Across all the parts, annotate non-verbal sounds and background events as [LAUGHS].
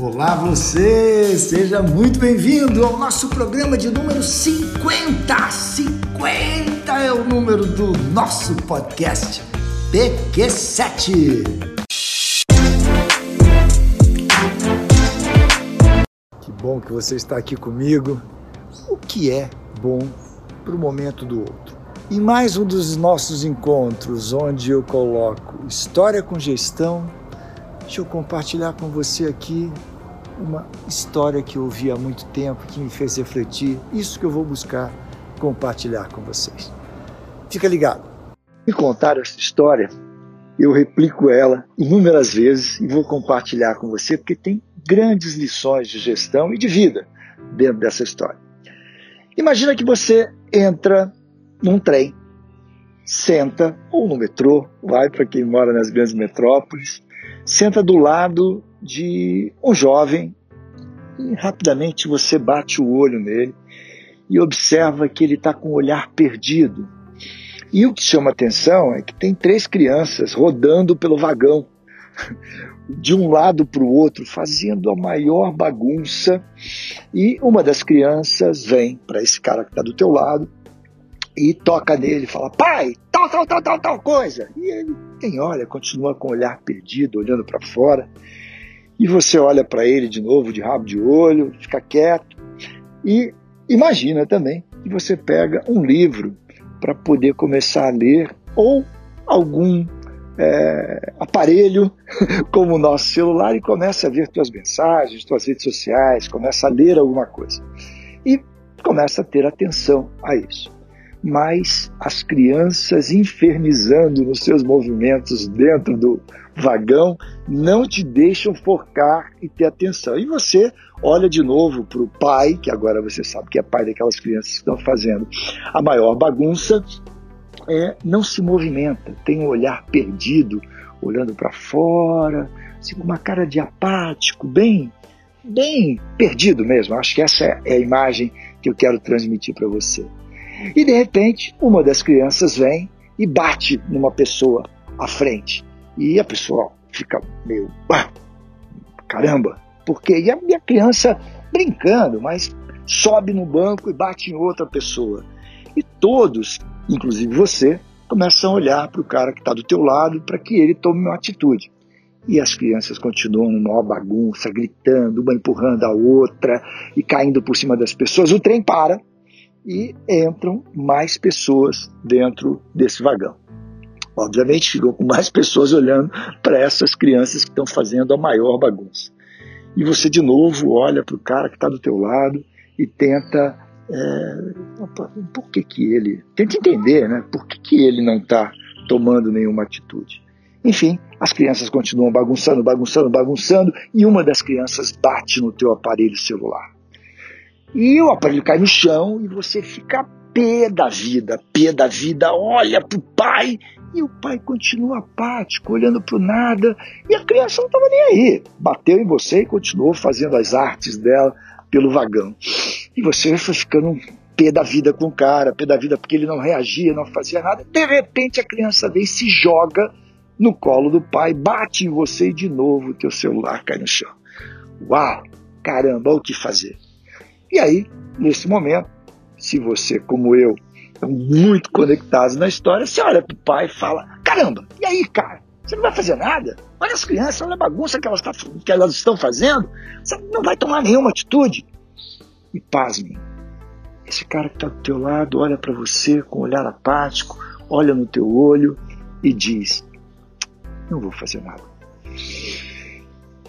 Olá você, seja muito bem-vindo ao nosso programa de número 50. 50 é o número do nosso podcast PQ7. Que bom que você está aqui comigo. O que é bom para o momento do outro? Em mais um dos nossos encontros, onde eu coloco história com gestão, deixa eu compartilhar com você aqui uma história que eu ouvi há muito tempo, que me fez refletir, isso que eu vou buscar compartilhar com vocês. Fica ligado. Me contaram essa história, eu replico ela inúmeras vezes e vou compartilhar com você, porque tem grandes lições de gestão e de vida dentro dessa história. Imagina que você entra num trem, senta, ou no metrô, vai para quem mora nas grandes metrópoles, senta do lado de um jovem e rapidamente você bate o olho nele e observa que ele está com o olhar perdido. E o que chama atenção é que tem três crianças rodando pelo vagão, [LAUGHS] de um lado para o outro, fazendo a maior bagunça. E uma das crianças vem para esse cara que está do teu lado e toca nele, fala: pai, tal, tal, tal, tal, tal coisa. E ele nem olha, continua com o olhar perdido, olhando para fora. E você olha para ele de novo, de rabo de olho, fica quieto. E imagina também que você pega um livro para poder começar a ler ou algum é, aparelho [LAUGHS] como o nosso celular e começa a ver suas mensagens, suas redes sociais, começa a ler alguma coisa. E começa a ter atenção a isso mas as crianças infernizando nos seus movimentos dentro do vagão não te deixam focar e ter atenção. E você olha de novo para o pai, que agora você sabe que é pai daquelas crianças que estão fazendo a maior bagunça, é, não se movimenta, tem um olhar perdido, olhando para fora, assim, uma cara de apático, bem, bem perdido mesmo. Acho que essa é a imagem que eu quero transmitir para você. E de repente, uma das crianças vem e bate numa pessoa à frente. E a pessoa fica meio. Ah, caramba! Porque e a minha criança brincando, mas sobe no banco e bate em outra pessoa. E todos, inclusive você, começam a olhar para o cara que está do teu lado para que ele tome uma atitude. E as crianças continuam numa bagunça, gritando, uma empurrando a outra e caindo por cima das pessoas. O trem para e entram mais pessoas dentro desse vagão. Obviamente ficam com mais pessoas olhando para essas crianças que estão fazendo a maior bagunça. E você de novo olha para o cara que está do teu lado e tenta é, por que, que ele tenta entender, né? Por que, que ele não está tomando nenhuma atitude? Enfim, as crianças continuam bagunçando, bagunçando, bagunçando e uma das crianças bate no teu aparelho celular. E o aparelho cai no chão e você fica pé da vida, pé da vida, olha pro pai e o pai continua apático, olhando pro nada, e a criança não estava nem aí. Bateu em você e continuou fazendo as artes dela pelo vagão. E você foi ficando pé da vida com o cara, pé da vida porque ele não reagia, não fazia nada. De repente a criança vem e se joga no colo do pai, bate em você e de novo o teu celular cai no chão. Uau, caramba, o que fazer? E aí, nesse momento, se você, como eu, estão muito conectados na história, você olha para o pai e fala: caramba, e aí, cara? Você não vai fazer nada? Olha as crianças, olha a bagunça que elas, tá, que elas estão fazendo. Você não vai tomar nenhuma atitude. E pasmem, esse cara que está do teu lado olha para você com um olhar apático, olha no teu olho e diz: Não vou fazer nada.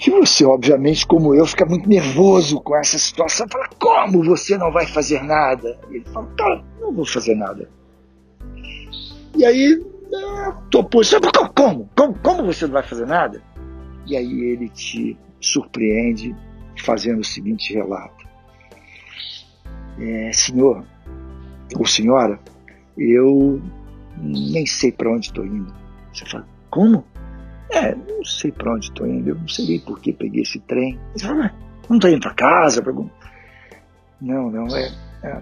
E você, obviamente, como eu, fica muito nervoso com essa situação. Fala, como você não vai fazer nada? Ele fala, cara, não vou fazer nada. E aí, tô posição, como? como? Como você não vai fazer nada? E aí ele te surpreende fazendo o seguinte relato. É, senhor, ou senhora, eu nem sei para onde estou indo. Você fala, como? É, não sei para onde estou indo, eu não sei por que peguei esse trem. Você fala, não estou indo para casa? Não, não, é, é,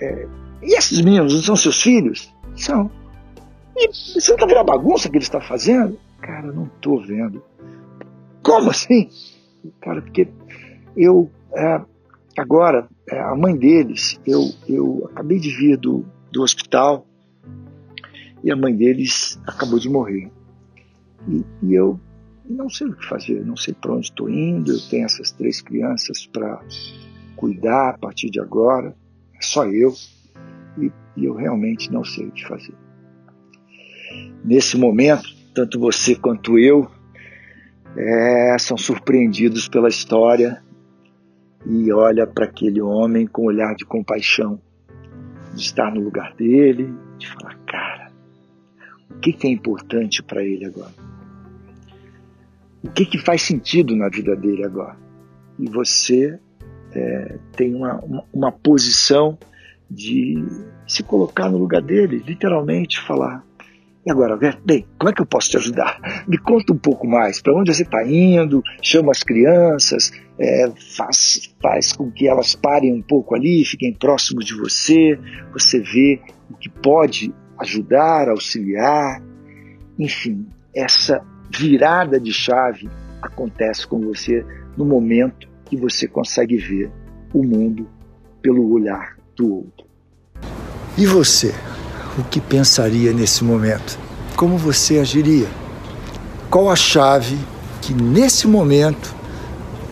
é, E esses meninos não são seus filhos? São. E você não está vendo a bagunça que ele está fazendo? Cara, não estou vendo. Como assim? cara, porque eu é, agora é, a mãe deles, eu, eu acabei de vir do, do hospital e a mãe deles acabou de morrer. E, e eu não sei o que fazer, não sei para onde estou indo. Eu tenho essas três crianças para cuidar a partir de agora, é só eu, e, e eu realmente não sei o que fazer. Nesse momento, tanto você quanto eu é, são surpreendidos pela história e olha para aquele homem com um olhar de compaixão, de estar no lugar dele, de falar, cara, o que, que é importante para ele agora? O que, que faz sentido na vida dele agora? E você é, tem uma, uma, uma posição de se colocar no lugar dele, literalmente falar, e agora, bem, como é que eu posso te ajudar? [LAUGHS] Me conta um pouco mais. Para onde você está indo? Chama as crianças, é, faz, faz com que elas parem um pouco ali, fiquem próximos de você. Você vê o que pode ajudar, auxiliar. Enfim, essa virada de chave acontece com você no momento que você consegue ver o mundo pelo olhar do outro. E você? o que pensaria nesse momento? Como você agiria? Qual a chave que nesse momento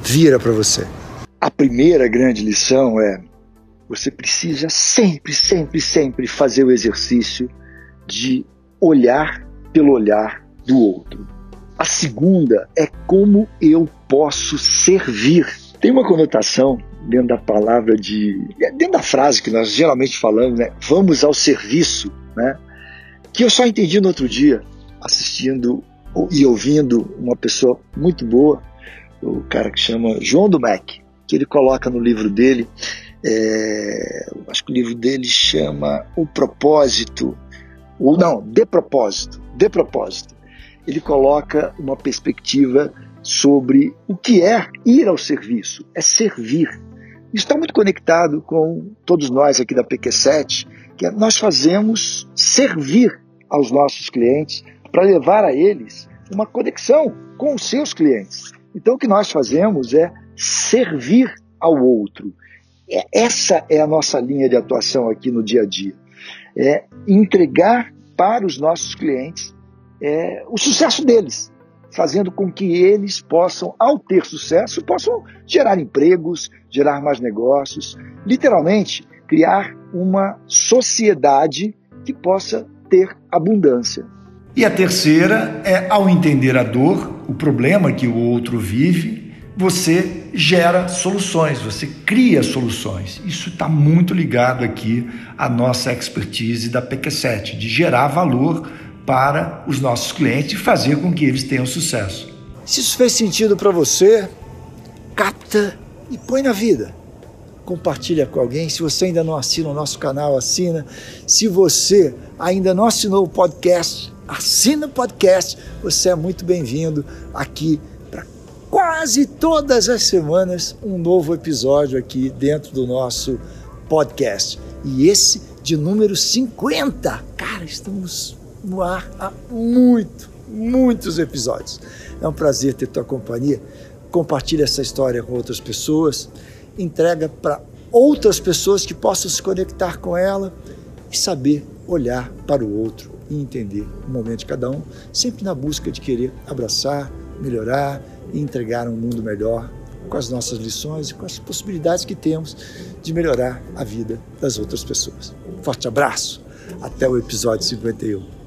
vira para você? A primeira grande lição é: você precisa sempre, sempre, sempre fazer o exercício de olhar pelo olhar do outro. A segunda é como eu posso servir. Tem uma conotação dentro da palavra de. Dentro da frase que nós geralmente falamos, né? Vamos ao serviço, né? Que eu só entendi no outro dia, assistindo e ouvindo uma pessoa muito boa, o cara que chama João do Mac, que ele coloca no livro dele, é, acho que o livro dele chama O Propósito, ou não, De Propósito, De Propósito. Ele coloca uma perspectiva sobre o que é ir ao serviço, é servir, está muito conectado com todos nós aqui da PQ7, que é nós fazemos servir aos nossos clientes para levar a eles uma conexão com os seus clientes. Então, o que nós fazemos é servir ao outro. É, essa é a nossa linha de atuação aqui no dia a dia. É entregar para os nossos clientes é, o sucesso deles fazendo com que eles possam, ao ter sucesso, possam gerar empregos, gerar mais negócios, literalmente criar uma sociedade que possa ter abundância. E a terceira é, ao entender a dor, o problema que o outro vive, você gera soluções, você cria soluções. Isso está muito ligado aqui à nossa expertise da PQ7, de gerar valor para os nossos clientes e fazer com que eles tenham sucesso. Se isso fez sentido para você, capta e põe na vida. Compartilha com alguém. Se você ainda não assina o nosso canal, assina. Se você ainda não assinou o podcast, assina o podcast. Você é muito bem-vindo aqui quase todas as semanas um novo episódio aqui dentro do nosso podcast. E esse de número 50. Cara, estamos no ar há muito, muitos episódios. É um prazer ter tua companhia. Compartilha essa história com outras pessoas, entrega para outras pessoas que possam se conectar com ela e saber olhar para o outro e entender o momento de cada um, sempre na busca de querer abraçar, melhorar e entregar um mundo melhor com as nossas lições e com as possibilidades que temos de melhorar a vida das outras pessoas. Forte abraço, até o episódio 51.